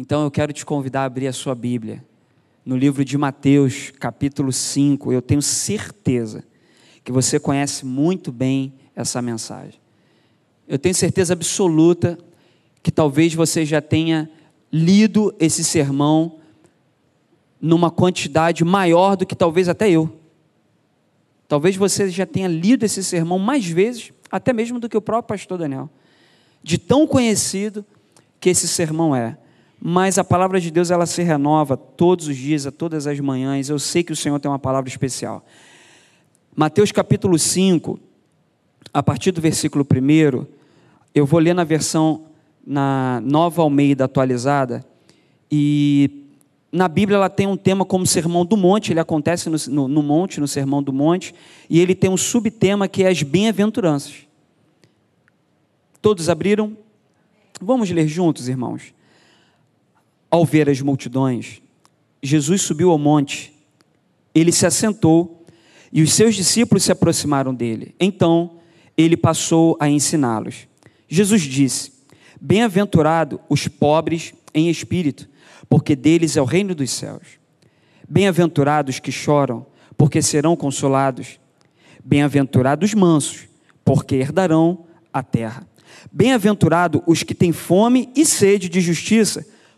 Então eu quero te convidar a abrir a sua Bíblia no livro de Mateus, capítulo 5. Eu tenho certeza que você conhece muito bem essa mensagem. Eu tenho certeza absoluta que talvez você já tenha lido esse sermão numa quantidade maior do que talvez até eu. Talvez você já tenha lido esse sermão mais vezes, até mesmo do que o próprio pastor Daniel. De tão conhecido que esse sermão é. Mas a palavra de Deus ela se renova todos os dias, a todas as manhãs. Eu sei que o Senhor tem uma palavra especial. Mateus capítulo 5, a partir do versículo 1, eu vou ler na versão na Nova Almeida atualizada e na Bíblia ela tem um tema como Sermão do Monte, ele acontece no, no, no monte, no Sermão do Monte, e ele tem um subtema que é as bem-aventuranças. Todos abriram? Vamos ler juntos, irmãos. Ao ver as multidões, Jesus subiu ao monte, ele se assentou e os seus discípulos se aproximaram dele. Então, ele passou a ensiná-los. Jesus disse: Bem-aventurado os pobres em espírito, porque deles é o reino dos céus. Bem-aventurados que choram, porque serão consolados. Bem-aventurados os mansos, porque herdarão a terra. Bem-aventurado os que têm fome e sede de justiça,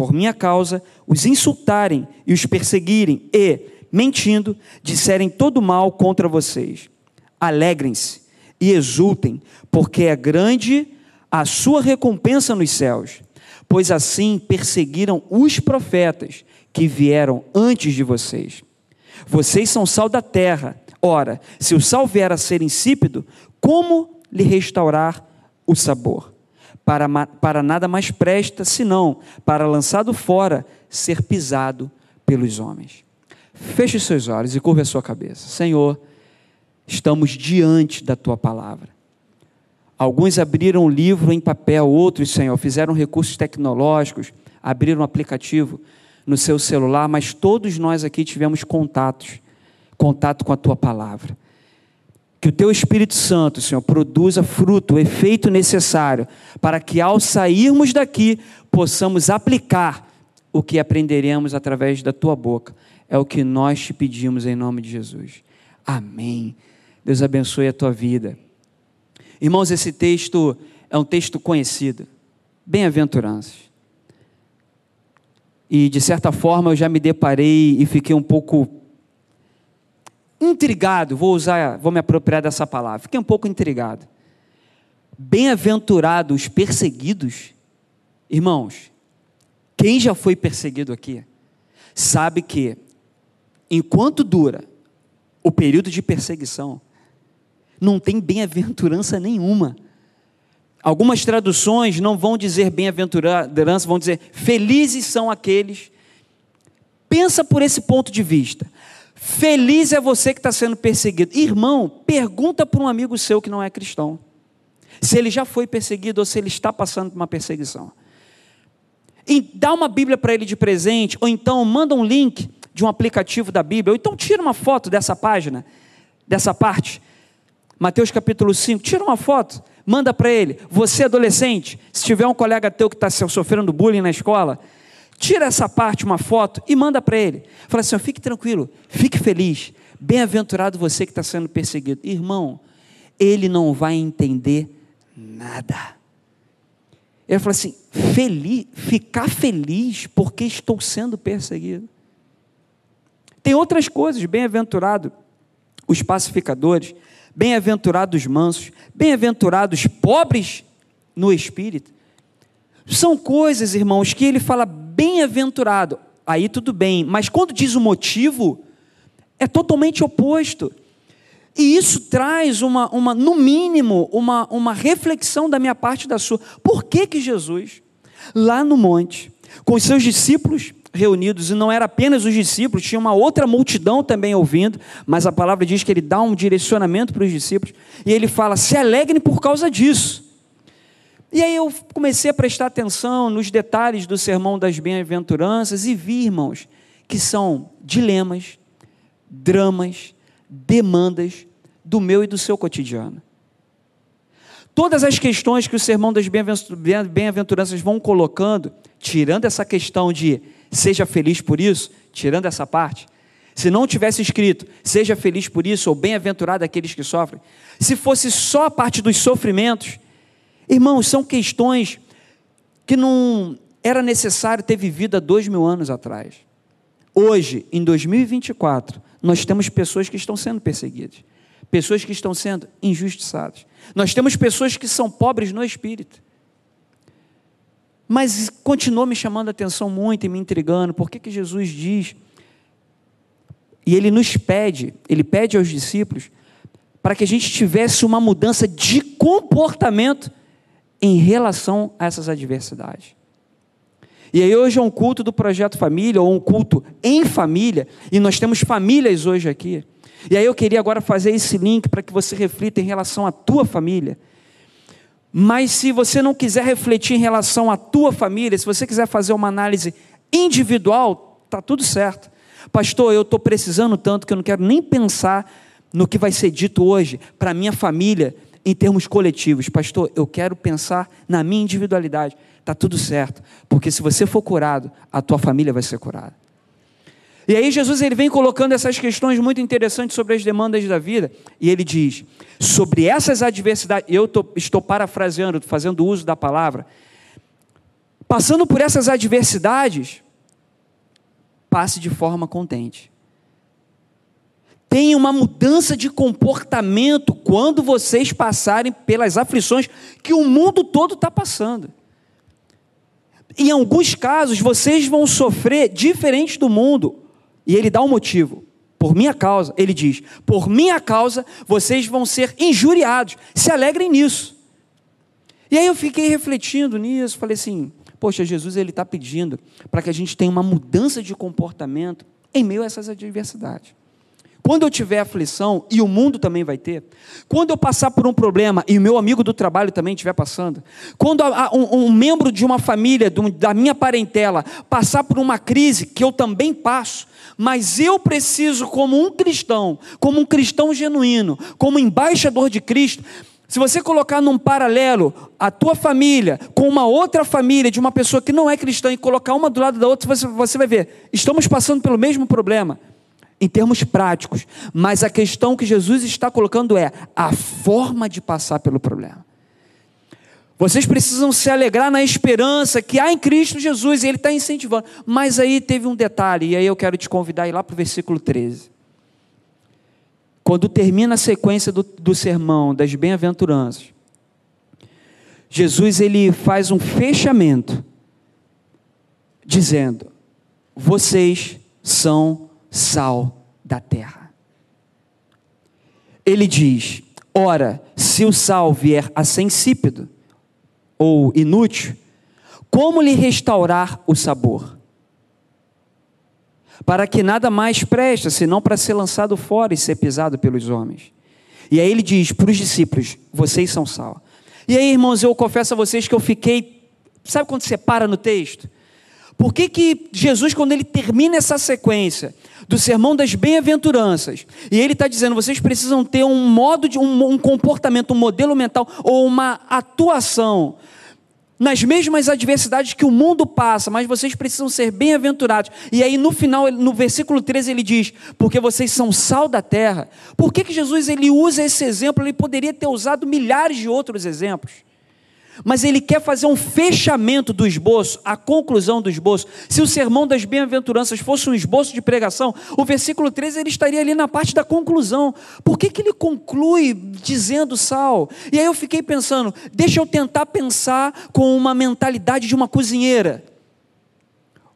por minha causa, os insultarem e os perseguirem e, mentindo, disserem todo mal contra vocês. Alegrem-se e exultem, porque é grande a sua recompensa nos céus pois assim perseguiram os profetas que vieram antes de vocês. Vocês são sal da terra. Ora, se o sal vier a ser insípido, como lhe restaurar o sabor? Para, para nada mais presta, senão para, lançado fora, ser pisado pelos homens. Feche os seus olhos e curva a sua cabeça. Senhor, estamos diante da tua palavra. Alguns abriram o livro em papel, outros, Senhor, fizeram recursos tecnológicos, abriram um aplicativo no seu celular, mas todos nós aqui tivemos contatos, contato com a tua palavra. Que o teu Espírito Santo, Senhor, produza fruto, o efeito necessário, para que ao sairmos daqui possamos aplicar o que aprenderemos através da tua boca. É o que nós te pedimos em nome de Jesus. Amém. Deus abençoe a tua vida. Irmãos, esse texto é um texto conhecido. Bem-aventuranças. E de certa forma eu já me deparei e fiquei um pouco intrigado, vou usar, vou me apropriar dessa palavra. Fiquei um pouco intrigado. Bem-aventurados perseguidos. Irmãos, quem já foi perseguido aqui sabe que enquanto dura o período de perseguição, não tem bem-aventurança nenhuma. Algumas traduções não vão dizer bem-aventurança, vão dizer felizes são aqueles. Pensa por esse ponto de vista. Feliz é você que está sendo perseguido. Irmão, pergunta para um amigo seu que não é cristão. Se ele já foi perseguido ou se ele está passando por uma perseguição. E dá uma Bíblia para ele de presente, ou então manda um link de um aplicativo da Bíblia, ou então tira uma foto dessa página, dessa parte, Mateus capítulo 5, tira uma foto, manda para ele. Você, adolescente, se tiver um colega teu que está sofrendo bullying na escola, tira essa parte, uma foto, e manda para ele. Fala assim: fique tranquilo, fique feliz. Bem-aventurado você que está sendo perseguido. Irmão, ele não vai entender nada. Ele fala assim: feliz, ficar feliz porque estou sendo perseguido. Tem outras coisas, bem-aventurado os pacificadores. Bem-aventurados mansos, bem-aventurados pobres no espírito. São coisas, irmãos, que ele fala bem-aventurado. Aí tudo bem, mas quando diz o motivo, é totalmente oposto. E isso traz uma, uma no mínimo, uma, uma reflexão da minha parte da sua. Por que que Jesus, lá no monte, com os seus discípulos reunidos, e não era apenas os discípulos, tinha uma outra multidão também ouvindo, mas a palavra diz que ele dá um direcionamento para os discípulos, e ele fala: se alegrem por causa disso. E aí eu comecei a prestar atenção nos detalhes do sermão das bem-aventuranças e vi, irmãos, que são dilemas, dramas, demandas do meu e do seu cotidiano. Todas as questões que o sermão das bem-aventuranças vão colocando, tirando essa questão de seja feliz por isso, tirando essa parte, se não tivesse escrito seja feliz por isso, ou bem-aventurado aqueles que sofrem, se fosse só a parte dos sofrimentos, irmãos, são questões que não era necessário ter vivido há dois mil anos atrás. Hoje, em 2024, nós temos pessoas que estão sendo perseguidas, pessoas que estão sendo injustiçadas. Nós temos pessoas que são pobres no espírito. Mas continuou me chamando a atenção muito e me intrigando. Por que, que Jesus diz? E ele nos pede, ele pede aos discípulos, para que a gente tivesse uma mudança de comportamento em relação a essas adversidades. E aí hoje é um culto do projeto família, ou um culto em família, e nós temos famílias hoje aqui. E aí eu queria agora fazer esse link para que você reflita em relação à tua família. Mas se você não quiser refletir em relação à tua família, se você quiser fazer uma análise individual, tá tudo certo. Pastor, eu estou precisando tanto que eu não quero nem pensar no que vai ser dito hoje para minha família em termos coletivos. Pastor, eu quero pensar na minha individualidade. Está tudo certo, porque se você for curado, a tua família vai ser curada. E aí Jesus ele vem colocando essas questões muito interessantes sobre as demandas da vida, e ele diz: sobre essas adversidades, eu tô, estou parafraseando, fazendo uso da palavra, passando por essas adversidades, passe de forma contente. Tenha uma mudança de comportamento quando vocês passarem pelas aflições que o mundo todo está passando. Em alguns casos, vocês vão sofrer diferente do mundo. E ele dá um motivo. Por minha causa, ele diz: por minha causa vocês vão ser injuriados. Se alegrem nisso. E aí eu fiquei refletindo nisso, falei assim: poxa, Jesus ele está pedindo para que a gente tenha uma mudança de comportamento em meio a essas adversidades. Quando eu tiver aflição, e o mundo também vai ter, quando eu passar por um problema, e o meu amigo do trabalho também estiver passando, quando um, um membro de uma família, da minha parentela, passar por uma crise, que eu também passo, mas eu preciso, como um cristão, como um cristão genuíno, como embaixador de Cristo, se você colocar num paralelo a tua família com uma outra família de uma pessoa que não é cristã e colocar uma do lado da outra, você, você vai ver, estamos passando pelo mesmo problema em termos práticos, mas a questão que Jesus está colocando é a forma de passar pelo problema. Vocês precisam se alegrar na esperança que há em Cristo Jesus, e Ele está incentivando. Mas aí teve um detalhe, e aí eu quero te convidar a ir lá para o versículo 13. Quando termina a sequência do, do sermão das bem-aventuranças, Jesus ele faz um fechamento, dizendo: Vocês são sal da terra. Ele diz: Ora, se o sal vier a ser insípido ou inútil, como lhe restaurar o sabor? Para que nada mais presta, senão para ser lançado fora e ser pisado pelos homens. E aí ele diz para os discípulos: Vocês são sal. E aí, irmãos, eu confesso a vocês que eu fiquei. Sabe quando você para no texto? Por que, que Jesus, quando ele termina essa sequência do sermão das bem-aventuranças, e ele está dizendo, vocês precisam ter um modo de um, um comportamento, um modelo mental ou uma atuação nas mesmas adversidades que o mundo passa, mas vocês precisam ser bem-aventurados. E aí no final, no versículo 13, ele diz: "Porque vocês são sal da terra". Por que que Jesus ele usa esse exemplo? Ele poderia ter usado milhares de outros exemplos mas ele quer fazer um fechamento do esboço, a conclusão do esboço. Se o sermão das bem-aventuranças fosse um esboço de pregação, o versículo 13 ele estaria ali na parte da conclusão. Por que, que ele conclui dizendo sal? E aí eu fiquei pensando, deixa eu tentar pensar com uma mentalidade de uma cozinheira.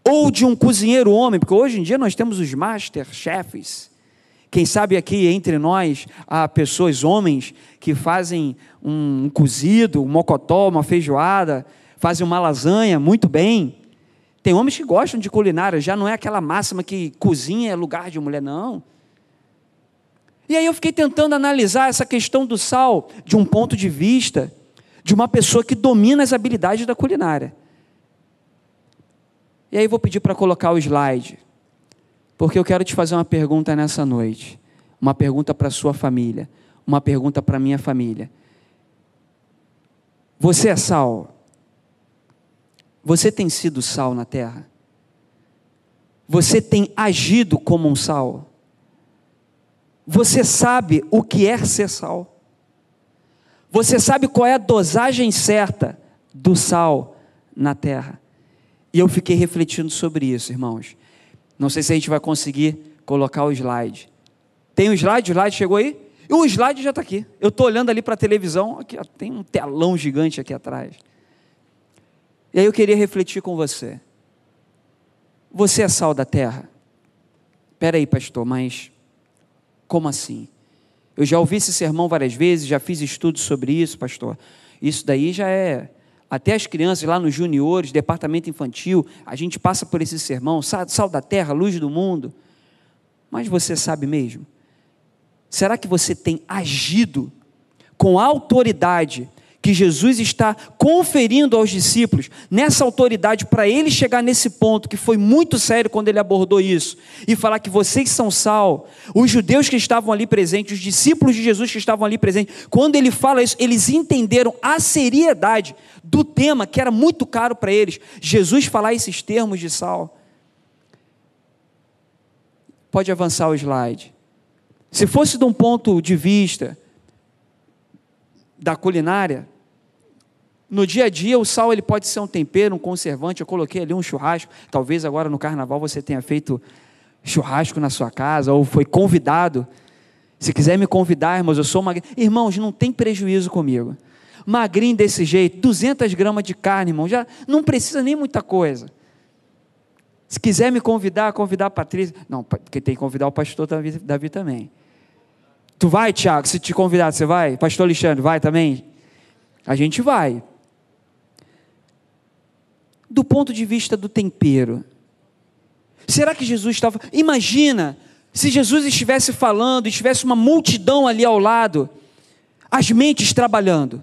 Ou de um cozinheiro homem, porque hoje em dia nós temos os master chefs quem sabe aqui entre nós há pessoas, homens, que fazem um cozido, um mocotó, uma feijoada, fazem uma lasanha muito bem. Tem homens que gostam de culinária, já não é aquela máxima que cozinha é lugar de mulher, não. E aí eu fiquei tentando analisar essa questão do sal de um ponto de vista de uma pessoa que domina as habilidades da culinária. E aí eu vou pedir para colocar o slide, porque eu quero te fazer uma pergunta nessa noite, uma pergunta para sua família, uma pergunta para minha família. Você é sal? Você tem sido sal na terra? Você tem agido como um sal? Você sabe o que é ser sal? Você sabe qual é a dosagem certa do sal na terra? E eu fiquei refletindo sobre isso, irmãos. Não sei se a gente vai conseguir colocar o slide. Tem o slide? O slide chegou aí? O slide já está aqui. Eu estou olhando ali para a televisão, aqui, tem um telão gigante aqui atrás. E aí eu queria refletir com você. Você é sal da terra? Espera aí, pastor, mas como assim? Eu já ouvi esse sermão várias vezes, já fiz estudos sobre isso, pastor. Isso daí já é. Até as crianças lá nos juniores, departamento infantil, a gente passa por esse sermão, sal da terra, luz do mundo. Mas você sabe mesmo? Será que você tem agido com autoridade que Jesus está conferindo aos discípulos, nessa autoridade, para ele chegar nesse ponto, que foi muito sério quando ele abordou isso, e falar que vocês são sal, os judeus que estavam ali presentes, os discípulos de Jesus que estavam ali presentes, quando ele fala isso, eles entenderam a seriedade do tema, que era muito caro para eles, Jesus falar esses termos de sal. Pode avançar o slide. Se fosse de um ponto de vista da culinária, no dia a dia, o sal ele pode ser um tempero, um conservante. Eu coloquei ali um churrasco. Talvez agora no carnaval você tenha feito churrasco na sua casa ou foi convidado. Se quiser me convidar, irmãos, eu sou magrinho. Irmãos, não tem prejuízo comigo. Magrinho desse jeito, 200 gramas de carne, irmão, já não precisa nem muita coisa. Se quiser me convidar, convidar a Patrícia. Não, porque tem que convidar o pastor Davi, Davi também. Tu vai, Tiago? Se te convidar, você vai? Pastor Alexandre, vai também? A gente vai do ponto de vista do tempero. Será que Jesus estava. Imagina se Jesus estivesse falando, estivesse uma multidão ali ao lado, as mentes trabalhando.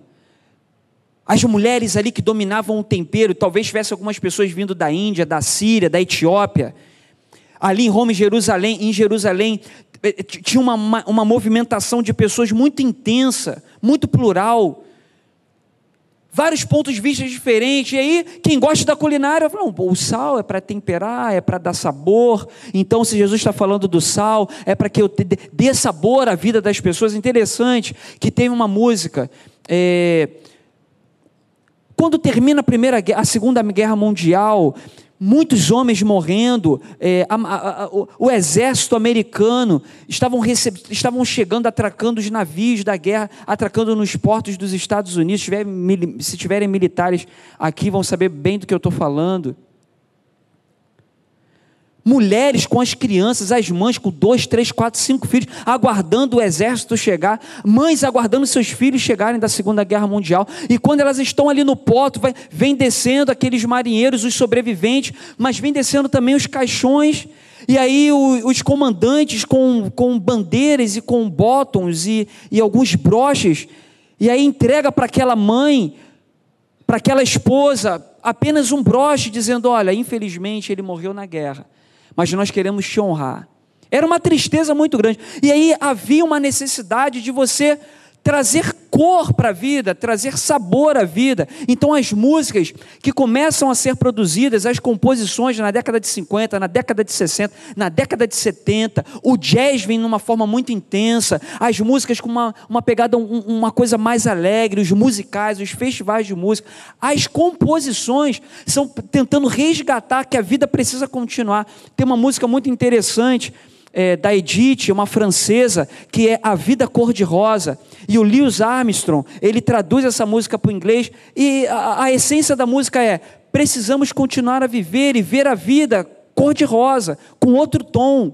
As mulheres ali que dominavam o tempero, talvez tivesse algumas pessoas vindo da Índia, da Síria, da Etiópia. Ali em Roma e Jerusalém, em Jerusalém, eh, tinha uma, uma, uma movimentação de pessoas muito intensa, muito plural vários pontos de vista diferentes. E aí, quem gosta da culinária, fala, não, o sal é para temperar, é para dar sabor. Então, se Jesus está falando do sal, é para que eu dê sabor à vida das pessoas. Interessante que tem uma música. É... Quando termina a primeira, a segunda guerra mundial, muitos homens morrendo, é, a, a, a, o, o, exército americano estavam, estavam chegando, atracando os navios da guerra, atracando nos portos dos Estados Unidos. Se, tiver, se tiverem militares aqui, vão saber bem do que eu estou falando mulheres com as crianças, as mães com dois, três, quatro, cinco filhos, aguardando o exército chegar, mães aguardando seus filhos chegarem da Segunda Guerra Mundial, e quando elas estão ali no porto, vai, vem descendo aqueles marinheiros, os sobreviventes, mas vem descendo também os caixões, e aí o, os comandantes com, com bandeiras e com botões e, e alguns broches, e aí entrega para aquela mãe, para aquela esposa, apenas um broche, dizendo: Olha, infelizmente ele morreu na guerra mas nós queremos te honrar. Era uma tristeza muito grande. E aí havia uma necessidade de você trazer cor para a vida, trazer sabor à vida. Então, as músicas que começam a ser produzidas, as composições na década de 50, na década de 60, na década de 70, o jazz vem numa forma muito intensa, as músicas com uma, uma pegada, um, uma coisa mais alegre, os musicais, os festivais de música, as composições são tentando resgatar que a vida precisa continuar. Tem uma música muito interessante é, da Edith, uma francesa, que é A Vida Cor-de-Rosa. E o Lewis Armstrong, ele traduz essa música para o inglês, e a, a essência da música é: precisamos continuar a viver e ver a vida cor-de-rosa, com outro tom.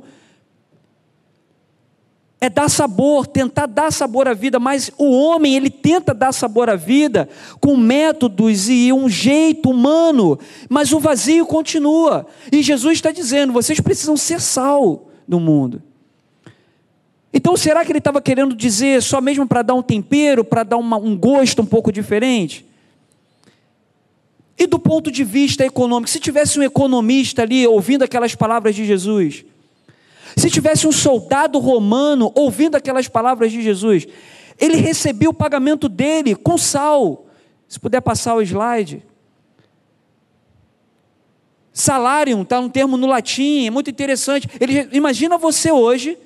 é dar sabor, tentar dar sabor à vida, mas o homem, ele tenta dar sabor à vida com métodos e um jeito humano, mas o vazio continua. E Jesus está dizendo: vocês precisam ser sal no mundo. Então, será que ele estava querendo dizer só mesmo para dar um tempero, para dar uma, um gosto um pouco diferente? E do ponto de vista econômico, se tivesse um economista ali ouvindo aquelas palavras de Jesus, se tivesse um soldado romano ouvindo aquelas palavras de Jesus, ele recebia o pagamento dele com sal. Se puder passar o slide. Salário, está um termo no latim, é muito interessante. Ele, imagina você hoje,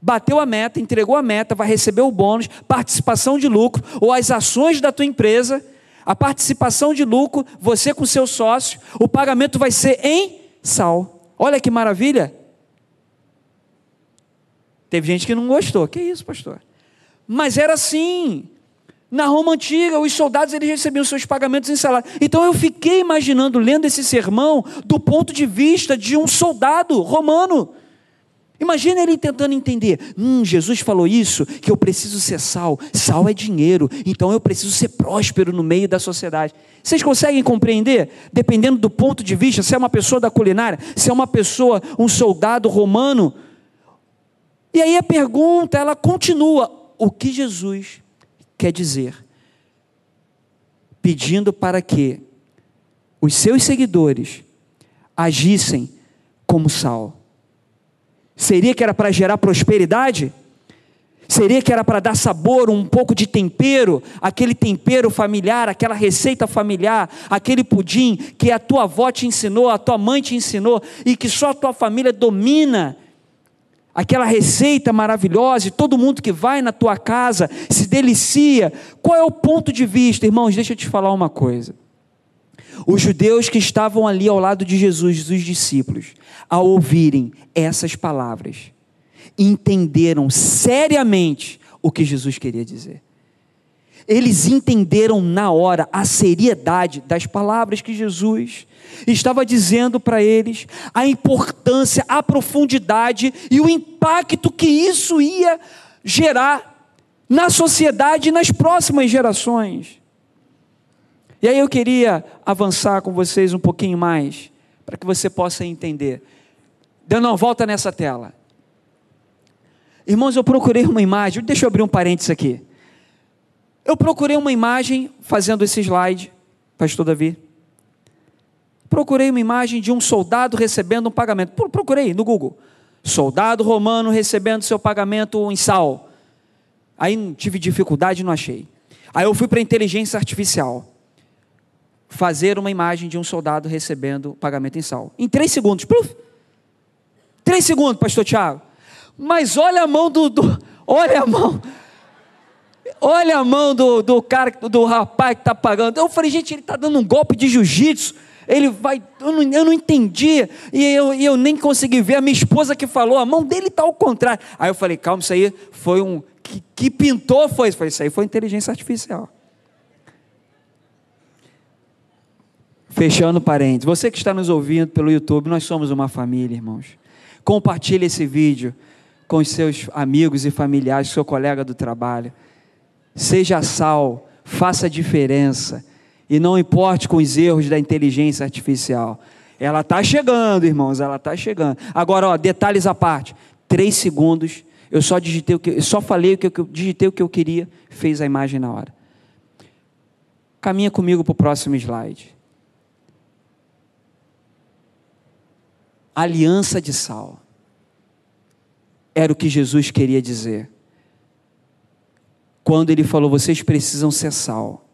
bateu a meta, entregou a meta, vai receber o bônus, participação de lucro, ou as ações da tua empresa, a participação de lucro, você com seu sócio, o pagamento vai ser em sal. Olha que maravilha! Teve gente que não gostou. Que isso, pastor? Mas era assim. Na Roma antiga, os soldados eles recebiam seus pagamentos em salário. Então eu fiquei imaginando, lendo esse sermão, do ponto de vista de um soldado romano. Imagina ele tentando entender. Hum, Jesus falou isso, que eu preciso ser sal. Sal é dinheiro, então eu preciso ser próspero no meio da sociedade. Vocês conseguem compreender? Dependendo do ponto de vista, se é uma pessoa da culinária, se é uma pessoa, um soldado romano, e aí a pergunta, ela continua: o que Jesus quer dizer? Pedindo para que os seus seguidores agissem como sal. Seria que era para gerar prosperidade? Seria que era para dar sabor, um pouco de tempero, aquele tempero familiar, aquela receita familiar, aquele pudim que a tua avó te ensinou, a tua mãe te ensinou e que só a tua família domina aquela receita maravilhosa, e todo mundo que vai na tua casa se delicia. Qual é o ponto de vista, irmãos? Deixa eu te falar uma coisa. Os judeus que estavam ali ao lado de Jesus, os discípulos, ao ouvirem essas palavras, entenderam seriamente o que Jesus queria dizer. Eles entenderam na hora a seriedade das palavras que Jesus estava dizendo para eles, a importância, a profundidade e o impacto que isso ia gerar na sociedade e nas próximas gerações. E aí eu queria avançar com vocês um pouquinho mais, para que você possa entender. Dando uma volta nessa tela. Irmãos, eu procurei uma imagem, deixa eu abrir um parênteses aqui. Eu procurei uma imagem fazendo esse slide, pastor Davi. Procurei uma imagem de um soldado recebendo um pagamento. Procurei no Google. Soldado romano recebendo seu pagamento em sal. Aí tive dificuldade e não achei. Aí eu fui para a inteligência artificial. Fazer uma imagem de um soldado recebendo pagamento em sal. Em três segundos. Pluf. Três segundos, pastor Tiago. Mas olha a mão do, do olha a mão Olha a mão do, do cara, do rapaz que está pagando. Eu falei, gente, ele está dando um golpe de jiu-jitsu. Ele vai, eu não, eu não entendi, e eu, eu nem consegui ver. A minha esposa que falou, a mão dele está ao contrário. Aí eu falei, calma, isso aí foi um. Que, que pintou foi isso? Falei, isso aí foi inteligência artificial. Fechando parênteses, você que está nos ouvindo pelo YouTube, nós somos uma família, irmãos. Compartilhe esse vídeo com os seus amigos e familiares, seu colega do trabalho. Seja sal, faça diferença. E não importe com os erros da inteligência artificial. Ela está chegando, irmãos, ela está chegando. Agora, ó, detalhes à parte. Três segundos, eu só digitei o que, eu só falei o que eu digitei o que eu queria, fez a imagem na hora. Caminha comigo para o próximo slide. Aliança de sal. Era o que Jesus queria dizer quando ele falou: vocês precisam ser sal.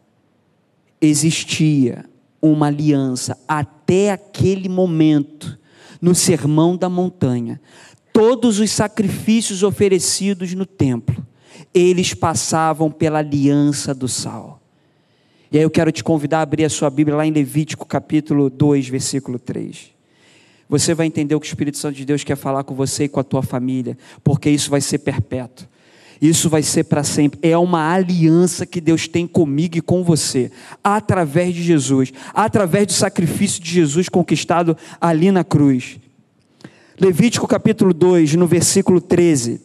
Existia uma aliança até aquele momento, no sermão da montanha. Todos os sacrifícios oferecidos no templo, eles passavam pela aliança do sal. E aí eu quero te convidar a abrir a sua Bíblia lá em Levítico capítulo 2, versículo 3. Você vai entender o que o Espírito Santo de Deus quer falar com você e com a tua família, porque isso vai ser perpétuo. Isso vai ser para sempre. É uma aliança que Deus tem comigo e com você, através de Jesus, através do sacrifício de Jesus conquistado ali na cruz. Levítico capítulo 2, no versículo 13.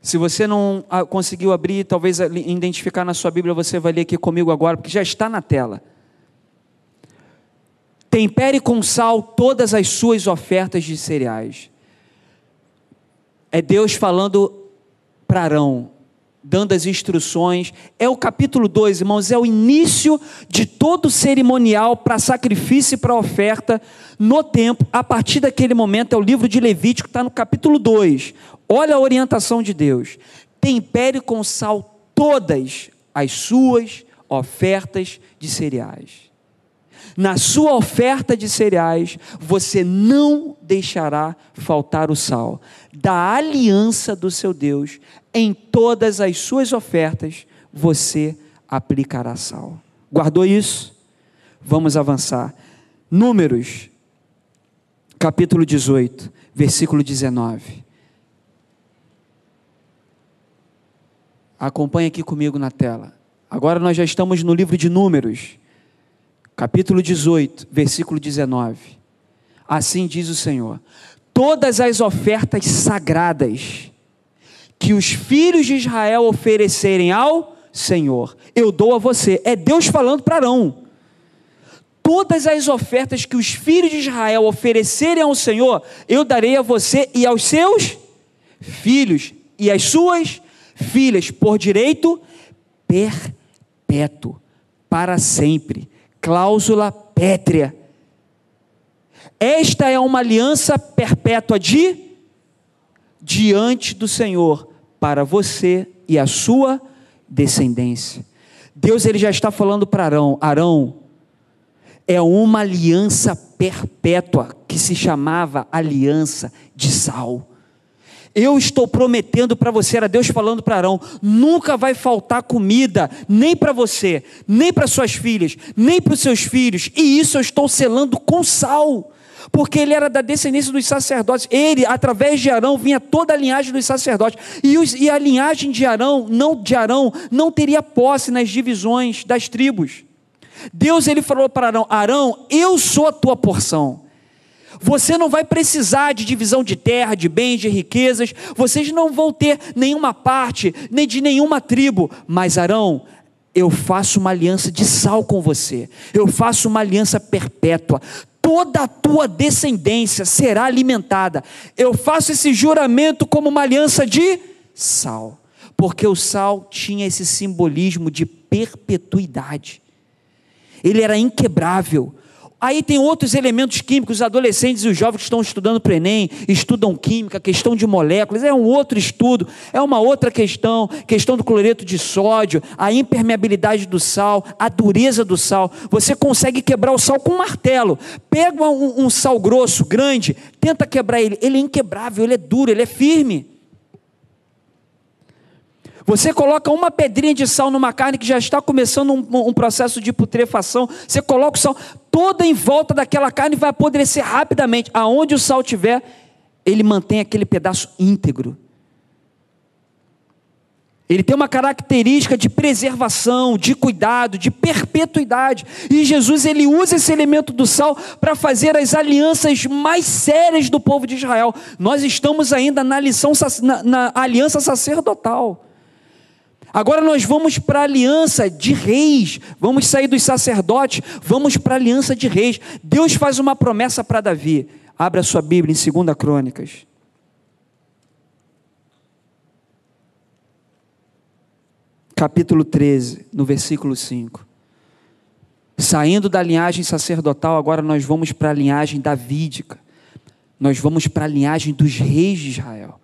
Se você não ah, conseguiu abrir, talvez identificar na sua Bíblia, você vai ler aqui comigo agora, porque já está na tela. Tempere com sal todas as suas ofertas de cereais. É Deus falando para Arão, dando as instruções. É o capítulo 2, irmãos, é o início de todo o cerimonial para sacrifício e para oferta no tempo. A partir daquele momento, é o livro de Levítico, está no capítulo 2. Olha a orientação de Deus. Tempere com sal todas as suas ofertas de cereais na sua oferta de cereais, você não deixará faltar o sal da aliança do seu Deus. Em todas as suas ofertas, você aplicará sal. Guardou isso? Vamos avançar. Números, capítulo 18, versículo 19. Acompanhe aqui comigo na tela. Agora nós já estamos no livro de Números capítulo 18, versículo 19. Assim diz o Senhor: Todas as ofertas sagradas que os filhos de Israel oferecerem ao Senhor, eu dou a você. É Deus falando para Arão. Todas as ofertas que os filhos de Israel oferecerem ao Senhor, eu darei a você e aos seus filhos e às suas filhas, por direito perpétuo, para sempre cláusula pétrea. Esta é uma aliança perpétua de diante do Senhor para você e a sua descendência. Deus ele já está falando para Arão, Arão é uma aliança perpétua que se chamava aliança de sal. Eu estou prometendo para você, era Deus falando para Arão: nunca vai faltar comida, nem para você, nem para suas filhas, nem para os seus filhos, e isso eu estou selando com sal, porque ele era da descendência dos sacerdotes. Ele, através de Arão, vinha toda a linhagem dos sacerdotes, e, os, e a linhagem de Arão, não de Arão, não teria posse nas divisões das tribos. Deus ele falou para Arão: Arão, eu sou a tua porção. Você não vai precisar de divisão de terra, de bens, de riquezas. Vocês não vão ter nenhuma parte, nem de nenhuma tribo. Mas Arão, eu faço uma aliança de sal com você. Eu faço uma aliança perpétua. Toda a tua descendência será alimentada. Eu faço esse juramento como uma aliança de sal. Porque o sal tinha esse simbolismo de perpetuidade. Ele era inquebrável. Aí tem outros elementos químicos, os adolescentes e os jovens que estão estudando para o Enem, estudam química, questão de moléculas, é um outro estudo, é uma outra questão, questão do cloreto de sódio, a impermeabilidade do sal, a dureza do sal. Você consegue quebrar o sal com um martelo. Pega um, um sal grosso, grande, tenta quebrar ele, ele é inquebrável, ele é duro, ele é firme. Você coloca uma pedrinha de sal numa carne que já está começando um, um, processo de putrefação. Você coloca o sal, toda em volta daquela carne vai apodrecer rapidamente. Aonde o sal tiver, ele mantém aquele pedaço íntegro. Ele tem uma característica de preservação, de cuidado, de perpetuidade. E Jesus ele usa esse elemento do sal para fazer as alianças mais sérias do povo de Israel. Nós estamos ainda na, lição, na, na aliança sacerdotal. Agora nós vamos para a aliança de reis, vamos sair dos sacerdotes, vamos para a aliança de reis. Deus faz uma promessa para Davi. Abra sua Bíblia em 2 Crônicas. Capítulo 13, no versículo 5. Saindo da linhagem sacerdotal, agora nós vamos para a linhagem davídica. Nós vamos para a linhagem dos reis de Israel.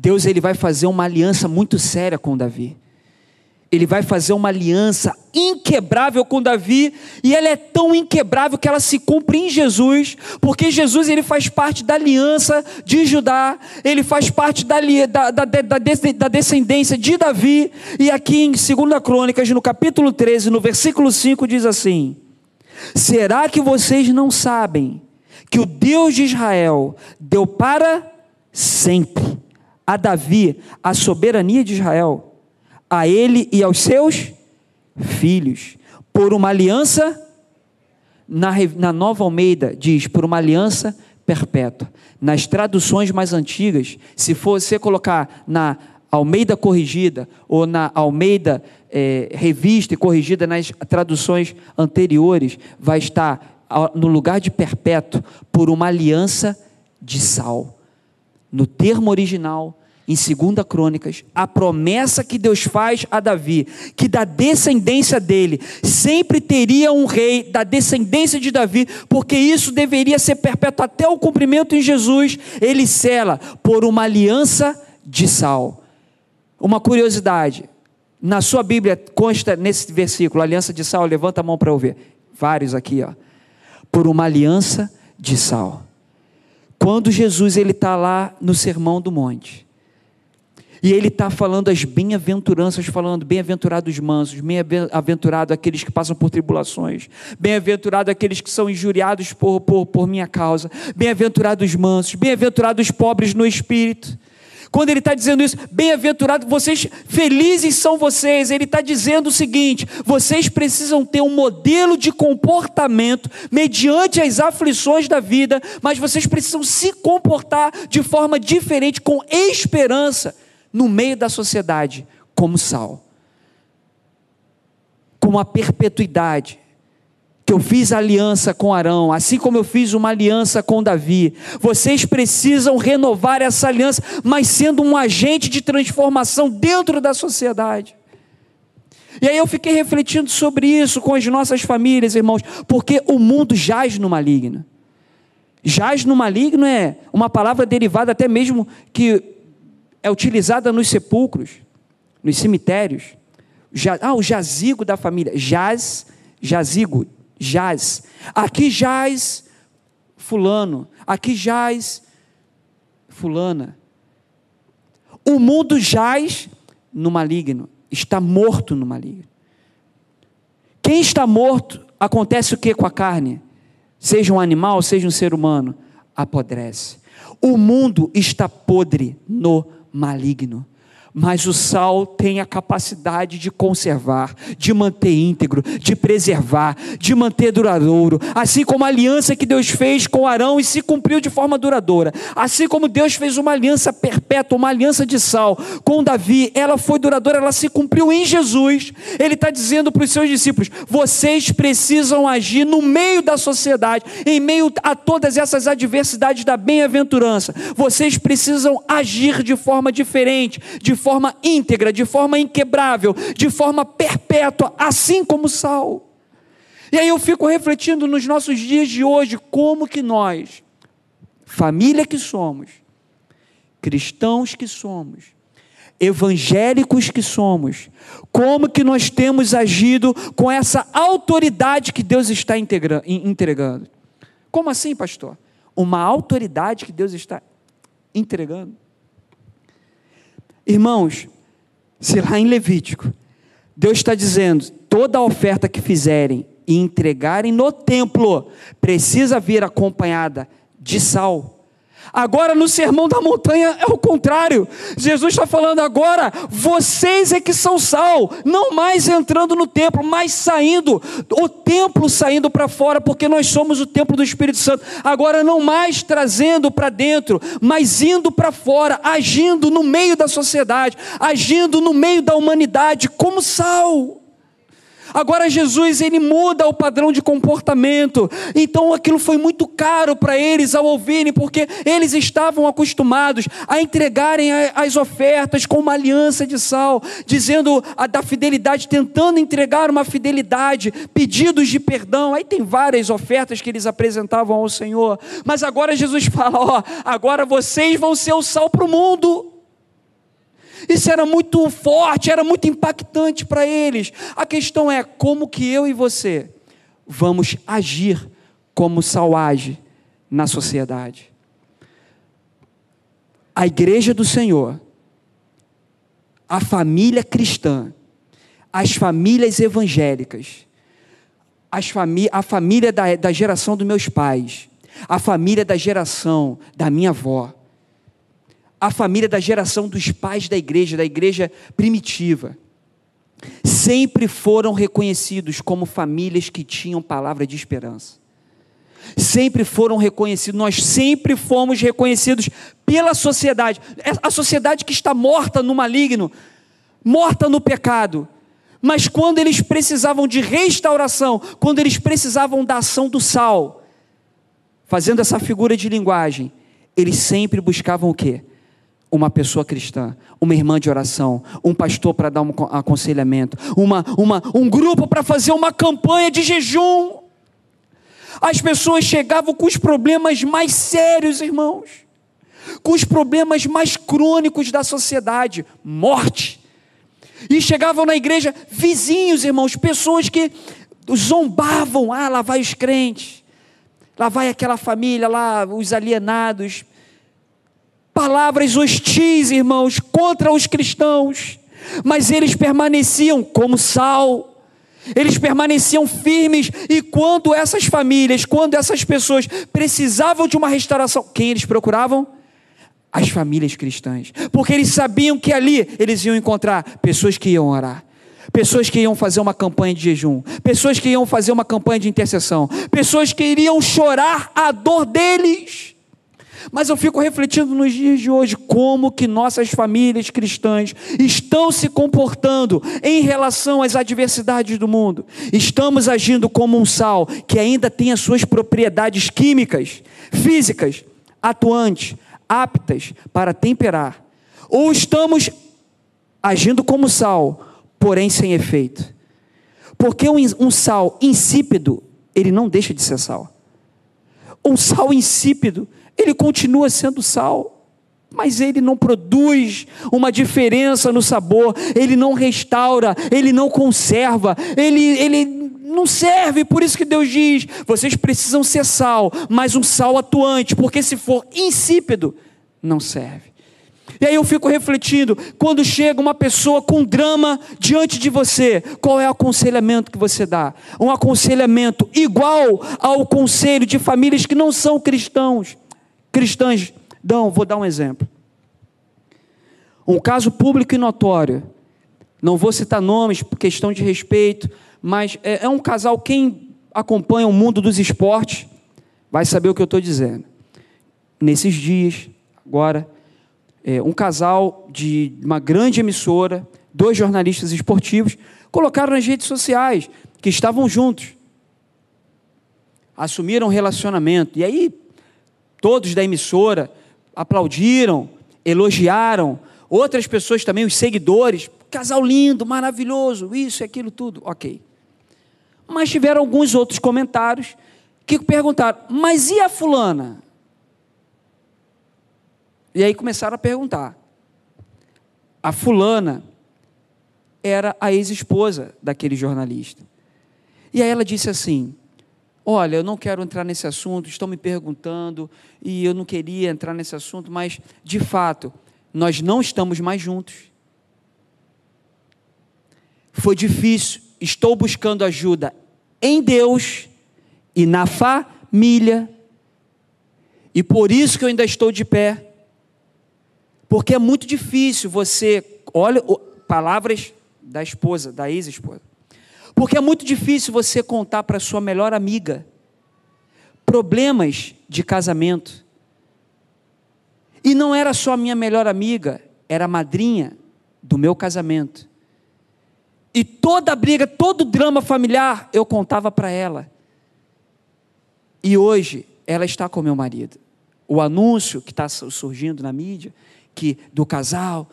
Deus ele vai fazer uma aliança muito séria com Davi. Ele vai fazer uma aliança inquebrável com Davi, e ela é tão inquebrável que ela se cumpre em Jesus, porque Jesus ele faz parte da aliança de Judá, ele faz parte da, da, da, da descendência de Davi, e aqui em 2 Crônicas, no capítulo 13, no versículo 5, diz assim: Será que vocês não sabem que o Deus de Israel deu para sempre a Davi a soberania de Israel, a ele e aos seus filhos, por uma aliança, na, na Nova Almeida diz, por uma aliança perpétua. Nas traduções mais antigas, se você colocar na Almeida corrigida ou na Almeida é, revista e corrigida nas traduções anteriores, vai estar no lugar de perpétuo por uma aliança de sal. No termo original, em 2 Crônicas, a promessa que Deus faz a Davi, que da descendência dele sempre teria um rei, da descendência de Davi, porque isso deveria ser perpétuo até o cumprimento em Jesus, ele cela por uma aliança de sal. Uma curiosidade, na sua Bíblia consta nesse versículo, aliança de sal, levanta a mão para eu ver. Vários aqui, ó. Por uma aliança de sal. Quando Jesus ele está lá no Sermão do Monte, e ele está falando as bem-aventuranças, falando bem-aventurados mansos, bem-aventurados aqueles que passam por tribulações, bem-aventurados aqueles que são injuriados por, por, por minha causa, bem-aventurados mansos, bem-aventurados pobres no espírito. Quando ele está dizendo isso, bem-aventurado, vocês, felizes são vocês. Ele está dizendo o seguinte: vocês precisam ter um modelo de comportamento mediante as aflições da vida, mas vocês precisam se comportar de forma diferente, com esperança no meio da sociedade como sal, como a perpetuidade. Que eu fiz aliança com Arão, assim como eu fiz uma aliança com Davi. Vocês precisam renovar essa aliança, mas sendo um agente de transformação dentro da sociedade. E aí eu fiquei refletindo sobre isso com as nossas famílias, irmãos, porque o mundo jaz no maligno. Jaz no maligno é uma palavra derivada até mesmo que é utilizada nos sepulcros, nos cemitérios. Ah, o jazigo da família. Jaz, jazigo, jaz. Aqui jaz fulano, aqui jaz fulana. O mundo jaz no maligno, está morto no maligno. Quem está morto, acontece o que com a carne? Seja um animal, seja um ser humano, apodrece. O mundo está podre no maligno maligno. Mas o sal tem a capacidade de conservar, de manter íntegro, de preservar, de manter duradouro. Assim como a aliança que Deus fez com Arão e se cumpriu de forma duradoura. Assim como Deus fez uma aliança perpétua, uma aliança de sal com Davi, ela foi duradoura, ela se cumpriu em Jesus. Ele está dizendo para os seus discípulos: vocês precisam agir no meio da sociedade, em meio a todas essas adversidades da bem-aventurança. Vocês precisam agir de forma diferente, de forma íntegra, de forma inquebrável, de forma perpétua, assim como sal. E aí eu fico refletindo nos nossos dias de hoje, como que nós, família que somos, cristãos que somos, evangélicos que somos, como que nós temos agido com essa autoridade que Deus está entregando. Como assim, pastor? Uma autoridade que Deus está entregando. Irmãos, se lá em Levítico, Deus está dizendo: toda oferta que fizerem e entregarem no templo precisa vir acompanhada de sal Agora no sermão da montanha é o contrário. Jesus está falando agora, vocês é que são sal, não mais entrando no templo, mas saindo, o templo saindo para fora, porque nós somos o templo do Espírito Santo. Agora não mais trazendo para dentro, mas indo para fora, agindo no meio da sociedade, agindo no meio da humanidade como sal. Agora Jesus ele muda o padrão de comportamento. Então aquilo foi muito caro para eles ao ouvirem, porque eles estavam acostumados a entregarem as ofertas com uma aliança de sal, dizendo a da fidelidade, tentando entregar uma fidelidade, pedidos de perdão. Aí tem várias ofertas que eles apresentavam ao Senhor. Mas agora Jesus fala: ó, agora vocês vão ser o sal para o mundo. Isso era muito forte, era muito impactante para eles. A questão é como que eu e você vamos agir como Saul age na sociedade. A igreja do Senhor, a família cristã, as famílias evangélicas, as famí a família da, da geração dos meus pais, a família da geração da minha avó, a família da geração dos pais da igreja, da igreja primitiva, sempre foram reconhecidos como famílias que tinham palavra de esperança. sempre foram reconhecidos, nós sempre fomos reconhecidos pela sociedade. É a sociedade que está morta no maligno, morta no pecado. Mas quando eles precisavam de restauração, quando eles precisavam da ação do sal, fazendo essa figura de linguagem, eles sempre buscavam o quê? Uma pessoa cristã, uma irmã de oração, um pastor para dar um aconselhamento, uma, uma, um grupo para fazer uma campanha de jejum. As pessoas chegavam com os problemas mais sérios, irmãos, com os problemas mais crônicos da sociedade, morte. E chegavam na igreja vizinhos, irmãos, pessoas que zombavam, ah, lá vai os crentes, lá vai aquela família, lá os alienados. Palavras hostis, irmãos, contra os cristãos, mas eles permaneciam como sal. Eles permaneciam firmes, e quando essas famílias, quando essas pessoas precisavam de uma restauração, quem eles procuravam? As famílias cristãs, porque eles sabiam que ali eles iam encontrar pessoas que iam orar, pessoas que iam fazer uma campanha de jejum, pessoas que iam fazer uma campanha de intercessão, pessoas que iriam chorar a dor deles. Mas eu fico refletindo nos dias de hoje como que nossas famílias cristãs estão se comportando em relação às adversidades do mundo. Estamos agindo como um sal que ainda tem as suas propriedades químicas, físicas, atuantes, aptas para temperar. Ou estamos agindo como sal, porém sem efeito. Porque um, sal insípido, ele não deixa de ser sal. Um sal insípido, ele continua sendo sal, mas ele não produz uma diferença no sabor, ele não restaura, ele não conserva, ele, ele não serve. Por isso que Deus diz: vocês precisam ser sal, mas um sal atuante, porque se for insípido, não serve. E aí eu fico refletindo, quando chega uma pessoa com drama diante de você, qual é o aconselhamento que você dá? Um aconselhamento igual ao conselho de famílias que não são cristãos cristãs dão, vou dar um exemplo. Um caso público e notório, não vou citar nomes por questão de respeito, mas é, é um casal, quem acompanha o mundo dos esportes vai saber o que eu estou dizendo. Nesses dias, agora, é, um casal de uma grande emissora, dois jornalistas esportivos, colocaram nas redes sociais que estavam juntos, assumiram um relacionamento, e aí Todos da emissora aplaudiram, elogiaram. Outras pessoas também, os seguidores, casal lindo, maravilhoso, isso aquilo tudo, ok. Mas tiveram alguns outros comentários que perguntaram: mas e a fulana? E aí começaram a perguntar. A fulana era a ex-esposa daquele jornalista. E aí ela disse assim: Olha, eu não quero entrar nesse assunto, estão me perguntando e eu não queria entrar nesse assunto, mas de fato, nós não estamos mais juntos. Foi difícil, estou buscando ajuda em Deus e na família, e por isso que eu ainda estou de pé, porque é muito difícil você, olha, palavras da esposa, da ex-esposa. Porque é muito difícil você contar para sua melhor amiga problemas de casamento. E não era só a minha melhor amiga, era a madrinha do meu casamento. E toda a briga, todo o drama familiar, eu contava para ela. E hoje ela está com meu marido. O anúncio que está surgindo na mídia, que do casal,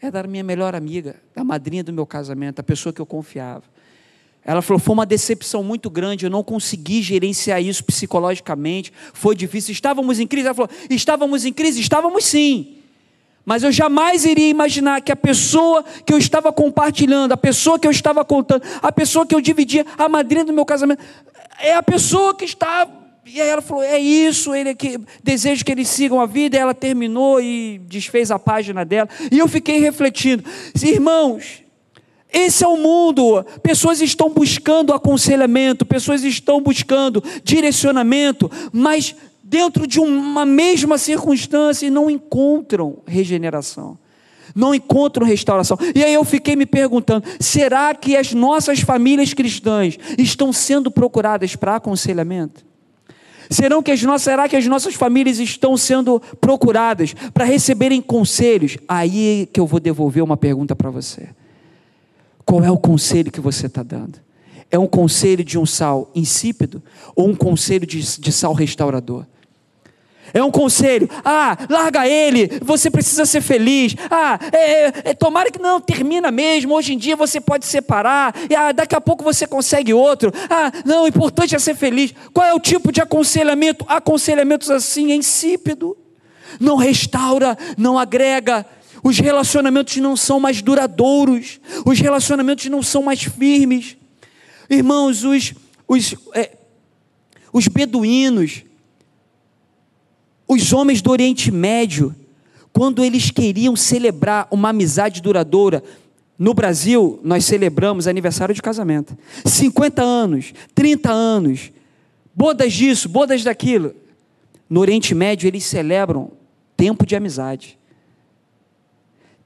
é da minha melhor amiga, da madrinha do meu casamento, a pessoa que eu confiava. Ela falou: foi uma decepção muito grande, eu não consegui gerenciar isso psicologicamente, foi difícil. Estávamos em crise? Ela falou: estávamos em crise? Estávamos sim. Mas eu jamais iria imaginar que a pessoa que eu estava compartilhando, a pessoa que eu estava contando, a pessoa que eu dividia, a madrinha do meu casamento, é a pessoa que está. E aí ela falou: é isso, ele é que desejo que eles sigam a vida. E ela terminou e desfez a página dela. E eu fiquei refletindo: irmãos, esse é o mundo. Pessoas estão buscando aconselhamento, pessoas estão buscando direcionamento, mas dentro de uma mesma circunstância não encontram regeneração, não encontram restauração. E aí eu fiquei me perguntando: será que as nossas famílias cristãs estão sendo procuradas para aconselhamento? Serão que as nossas, será que as nossas famílias estão sendo procuradas para receberem conselhos? Aí que eu vou devolver uma pergunta para você. Qual é o conselho que você está dando? É um conselho de um sal insípido ou um conselho de, de sal restaurador? É um conselho. Ah, larga ele, você precisa ser feliz. Ah, é, é, é, tomara que não, termina mesmo. Hoje em dia você pode separar. E, ah, daqui a pouco você consegue outro. Ah, não, o importante é ser feliz. Qual é o tipo de aconselhamento? Aconselhamentos assim, é insípido. Não restaura, não agrega. Os relacionamentos não são mais duradouros. Os relacionamentos não são mais firmes. Irmãos, os, os, é, os beduínos os homens do Oriente Médio, quando eles queriam celebrar uma amizade duradoura, no Brasil, nós celebramos aniversário de casamento. 50 anos, 30 anos, bodas disso, bodas daquilo. No Oriente Médio, eles celebram tempo de amizade.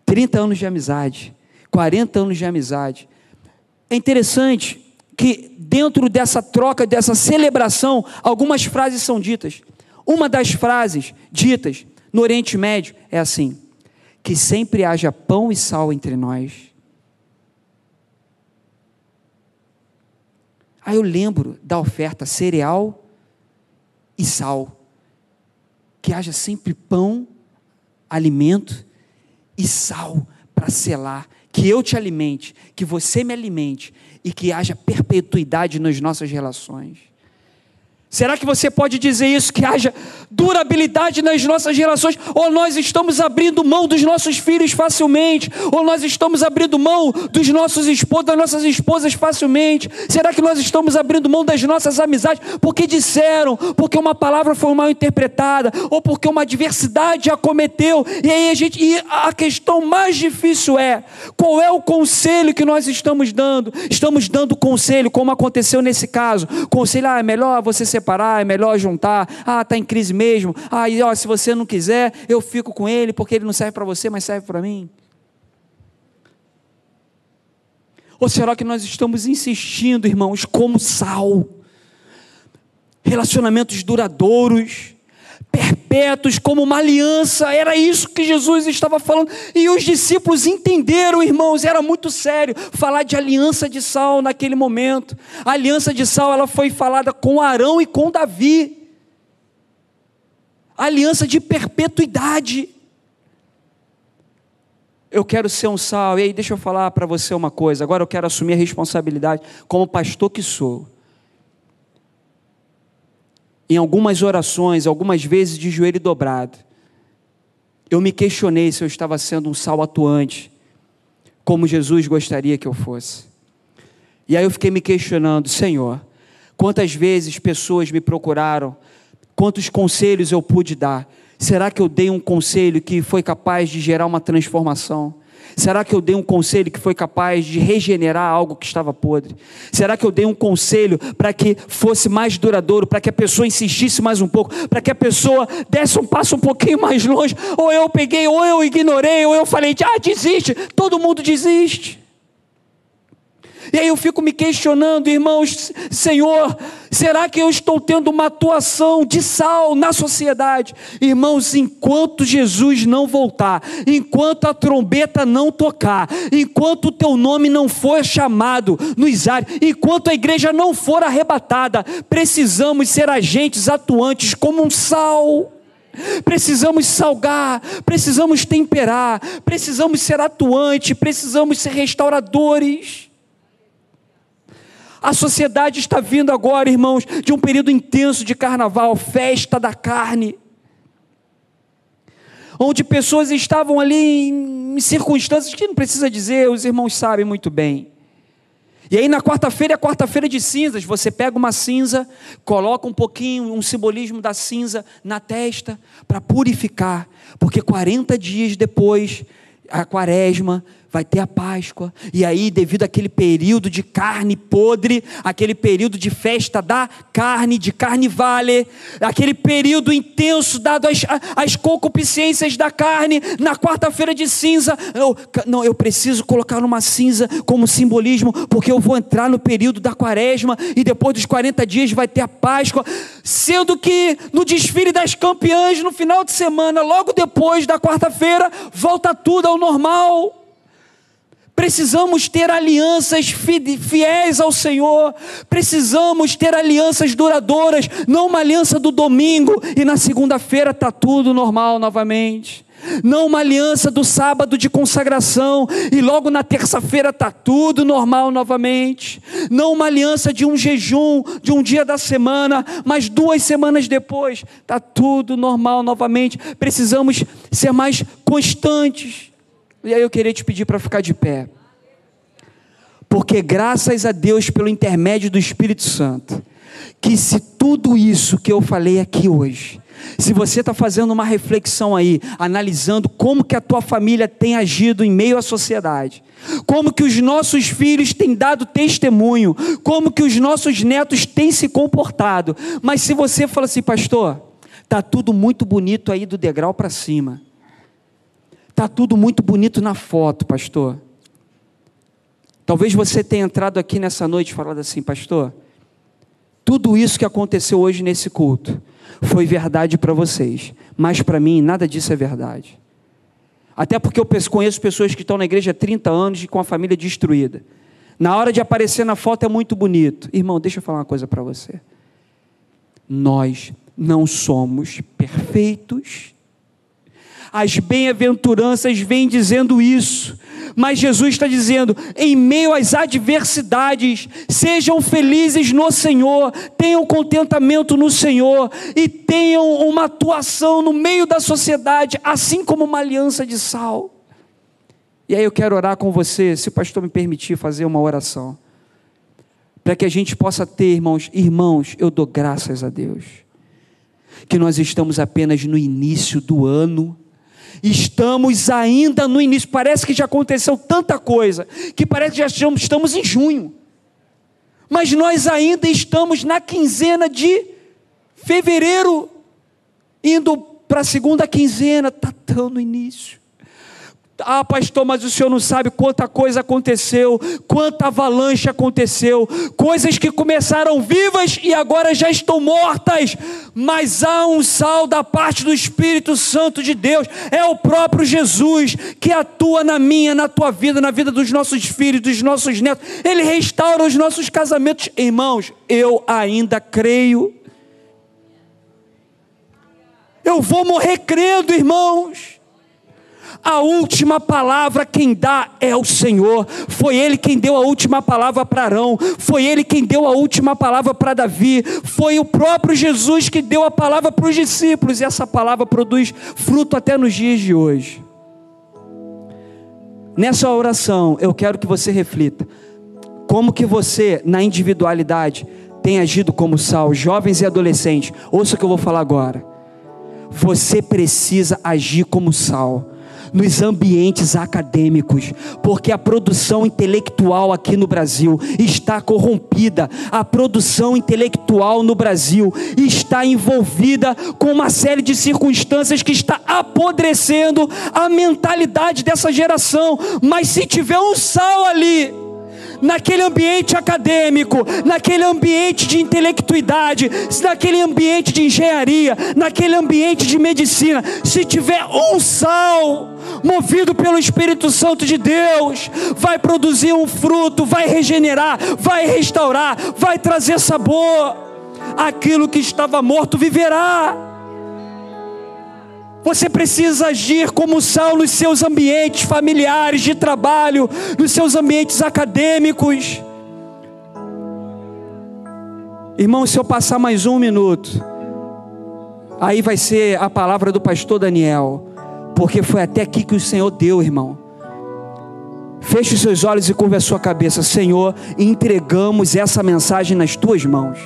30 anos de amizade, 40 anos de amizade. É interessante que, dentro dessa troca, dessa celebração, algumas frases são ditas. Uma das frases ditas no Oriente Médio é assim: que sempre haja pão e sal entre nós. Aí eu lembro da oferta cereal e sal. Que haja sempre pão, alimento e sal para selar. Que eu te alimente, que você me alimente e que haja perpetuidade nas nossas relações. Será que você pode dizer isso, que haja durabilidade nas nossas relações? Ou nós estamos abrindo mão dos nossos filhos facilmente? Ou nós estamos abrindo mão dos nossos esposos, das nossas esposas facilmente? Será que nós estamos abrindo mão das nossas amizades? Porque disseram, porque uma palavra foi mal interpretada, ou porque uma adversidade acometeu. E aí a gente. E a questão mais difícil é: qual é o conselho que nós estamos dando? Estamos dando conselho, como aconteceu nesse caso. Conselho, ah, é melhor você ser separar, é melhor juntar. Ah, está em crise mesmo. Ah, e, ó, se você não quiser, eu fico com ele, porque ele não serve para você, mas serve para mim. Ou será que nós estamos insistindo, irmãos, como sal? Relacionamentos duradouros, perpétuos, como uma aliança, era isso que Jesus estava falando. E os discípulos entenderam, irmãos, era muito sério falar de aliança de sal naquele momento. A aliança de sal ela foi falada com Arão e com Davi. A aliança de perpetuidade. Eu quero ser um sal, e aí deixa eu falar para você uma coisa. Agora eu quero assumir a responsabilidade como pastor que sou em algumas orações, algumas vezes de joelho dobrado, eu me questionei se eu estava sendo um sal atuante, como Jesus gostaria que eu fosse. E aí eu fiquei me questionando, Senhor, quantas vezes pessoas me procuraram, quantos conselhos eu pude dar? Será que eu dei um conselho que foi capaz de gerar uma transformação? Será que eu dei um conselho que foi capaz de regenerar algo que estava podre? Será que eu dei um conselho para que fosse mais duradouro, para que a pessoa insistisse mais um pouco, para que a pessoa desse um passo um pouquinho mais longe? Ou eu peguei, ou eu ignorei, ou eu falei, ah, desiste, todo mundo desiste. E aí eu fico me questionando, irmãos, Senhor, será que eu estou tendo uma atuação de sal na sociedade? Irmãos, enquanto Jesus não voltar, enquanto a trombeta não tocar, enquanto o teu nome não for chamado nos ares, enquanto a igreja não for arrebatada, precisamos ser agentes atuantes como um sal. Precisamos salgar, precisamos temperar, precisamos ser atuantes, precisamos ser restauradores. A sociedade está vindo agora, irmãos, de um período intenso de carnaval, festa da carne, onde pessoas estavam ali em circunstâncias que não precisa dizer, os irmãos sabem muito bem. E aí na quarta-feira é quarta-feira de cinzas, você pega uma cinza, coloca um pouquinho, um simbolismo da cinza na testa para purificar, porque 40 dias depois, a quaresma, vai ter a Páscoa. E aí, devido àquele período de carne podre, aquele período de festa da carne, de carne vale, aquele período intenso dado às, às concupiscências da carne, na quarta-feira de cinza, eu, não, eu preciso colocar uma cinza como simbolismo, porque eu vou entrar no período da quaresma e depois dos 40 dias vai ter a Páscoa, sendo que no desfile das campeãs, no final de semana, logo depois da quarta-feira, volta tudo ao normal. Precisamos ter alianças fiéis ao Senhor, precisamos ter alianças duradouras, não uma aliança do domingo e na segunda-feira está tudo normal novamente. Não uma aliança do sábado de consagração e logo na terça-feira está tudo normal novamente. Não uma aliança de um jejum, de um dia da semana, mas duas semanas depois está tudo normal novamente. Precisamos ser mais constantes e aí eu queria te pedir para ficar de pé. Porque graças a Deus pelo intermédio do Espírito Santo, que se tudo isso que eu falei aqui hoje, se você está fazendo uma reflexão aí, analisando como que a tua família tem agido em meio à sociedade, como que os nossos filhos têm dado testemunho, como que os nossos netos têm se comportado, mas se você fala assim, pastor, tá tudo muito bonito aí do degrau para cima, Está tudo muito bonito na foto, pastor. Talvez você tenha entrado aqui nessa noite falando assim, pastor. Tudo isso que aconteceu hoje nesse culto foi verdade para vocês, mas para mim nada disso é verdade. Até porque eu conheço pessoas que estão na igreja há 30 anos e com a família destruída. Na hora de aparecer na foto é muito bonito. Irmão, deixa eu falar uma coisa para você. Nós não somos perfeitos as bem-aventuranças vêm dizendo isso, mas Jesus está dizendo: em meio às adversidades, sejam felizes no Senhor, tenham contentamento no Senhor e tenham uma atuação no meio da sociedade, assim como uma aliança de sal. E aí eu quero orar com você, se o pastor me permitir fazer uma oração, para que a gente possa ter, irmãos, irmãos, eu dou graças a Deus, que nós estamos apenas no início do ano Estamos ainda no início, parece que já aconteceu tanta coisa, que parece que já estamos em junho. Mas nós ainda estamos na quinzena de fevereiro, indo para a segunda quinzena, está tão no início. Ah, pastor, mas o senhor não sabe quanta coisa aconteceu, quanta avalanche aconteceu, coisas que começaram vivas e agora já estão mortas, mas há um sal da parte do Espírito Santo de Deus, é o próprio Jesus que atua na minha, na tua vida, na vida dos nossos filhos, dos nossos netos, ele restaura os nossos casamentos. Irmãos, eu ainda creio, eu vou morrer crendo, irmãos. A última palavra quem dá é o Senhor. Foi Ele quem deu a última palavra para Arão. Foi Ele quem deu a última palavra para Davi. Foi o próprio Jesus que deu a palavra para os discípulos. E essa palavra produz fruto até nos dias de hoje. Nessa oração, eu quero que você reflita. Como que você, na individualidade, tem agido como sal, jovens e adolescentes. Ouça o que eu vou falar agora. Você precisa agir como sal nos ambientes acadêmicos, porque a produção intelectual aqui no Brasil está corrompida, a produção intelectual no Brasil está envolvida com uma série de circunstâncias que está apodrecendo a mentalidade dessa geração. Mas se tiver um sal ali, naquele ambiente acadêmico, naquele ambiente de intelectualidade, naquele ambiente de engenharia, naquele ambiente de medicina, se tiver um sal movido pelo Espírito Santo de Deus, vai produzir um fruto, vai regenerar, vai restaurar, vai trazer sabor. Aquilo que estava morto viverá. Você precisa agir como sal nos seus ambientes familiares, de trabalho, nos seus ambientes acadêmicos. Irmão, se eu passar mais um minuto, aí vai ser a palavra do pastor Daniel, porque foi até aqui que o Senhor deu, irmão. Feche os seus olhos e curva a sua cabeça, Senhor, entregamos essa mensagem nas tuas mãos.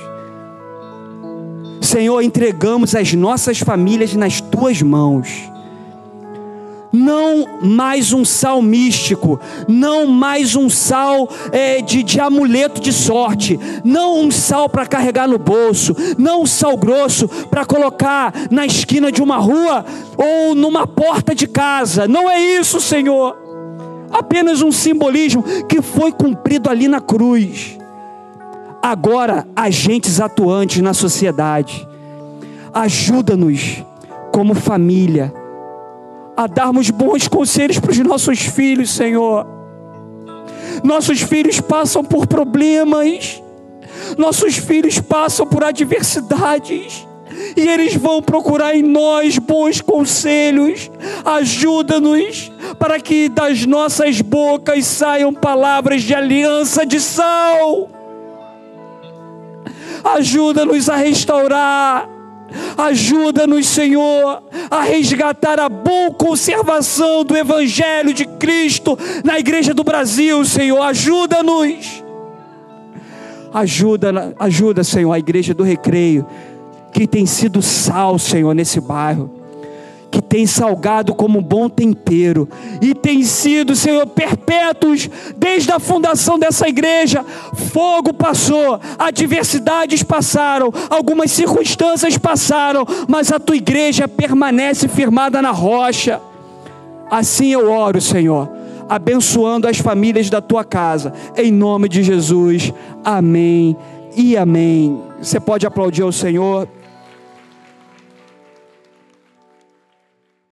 Senhor, entregamos as nossas famílias nas tuas mãos. não mais um sal místico, não mais um sal é, de, de amuleto de sorte, não um sal para carregar no bolso, não um sal grosso para colocar na esquina de uma rua ou numa porta de casa. Não é isso, Senhor. Apenas um simbolismo que foi cumprido ali na cruz. Agora, agentes atuantes na sociedade, ajuda-nos como família a darmos bons conselhos para os nossos filhos, Senhor. Nossos filhos passam por problemas, nossos filhos passam por adversidades, e eles vão procurar em nós bons conselhos. Ajuda-nos para que das nossas bocas saiam palavras de aliança de sal. Ajuda-nos a restaurar Ajuda-nos, Senhor, a resgatar a boa conservação do Evangelho de Cristo na igreja do Brasil, Senhor. Ajuda-nos. Ajuda, ajuda, Senhor, a igreja do Recreio, que tem sido sal, Senhor, nesse bairro que tem salgado como bom tempero e tem sido, Senhor, perpétuos desde a fundação dessa igreja. Fogo passou, adversidades passaram, algumas circunstâncias passaram, mas a tua igreja permanece firmada na rocha. Assim eu oro, Senhor, abençoando as famílias da tua casa, em nome de Jesus. Amém e amém. Você pode aplaudir ao Senhor.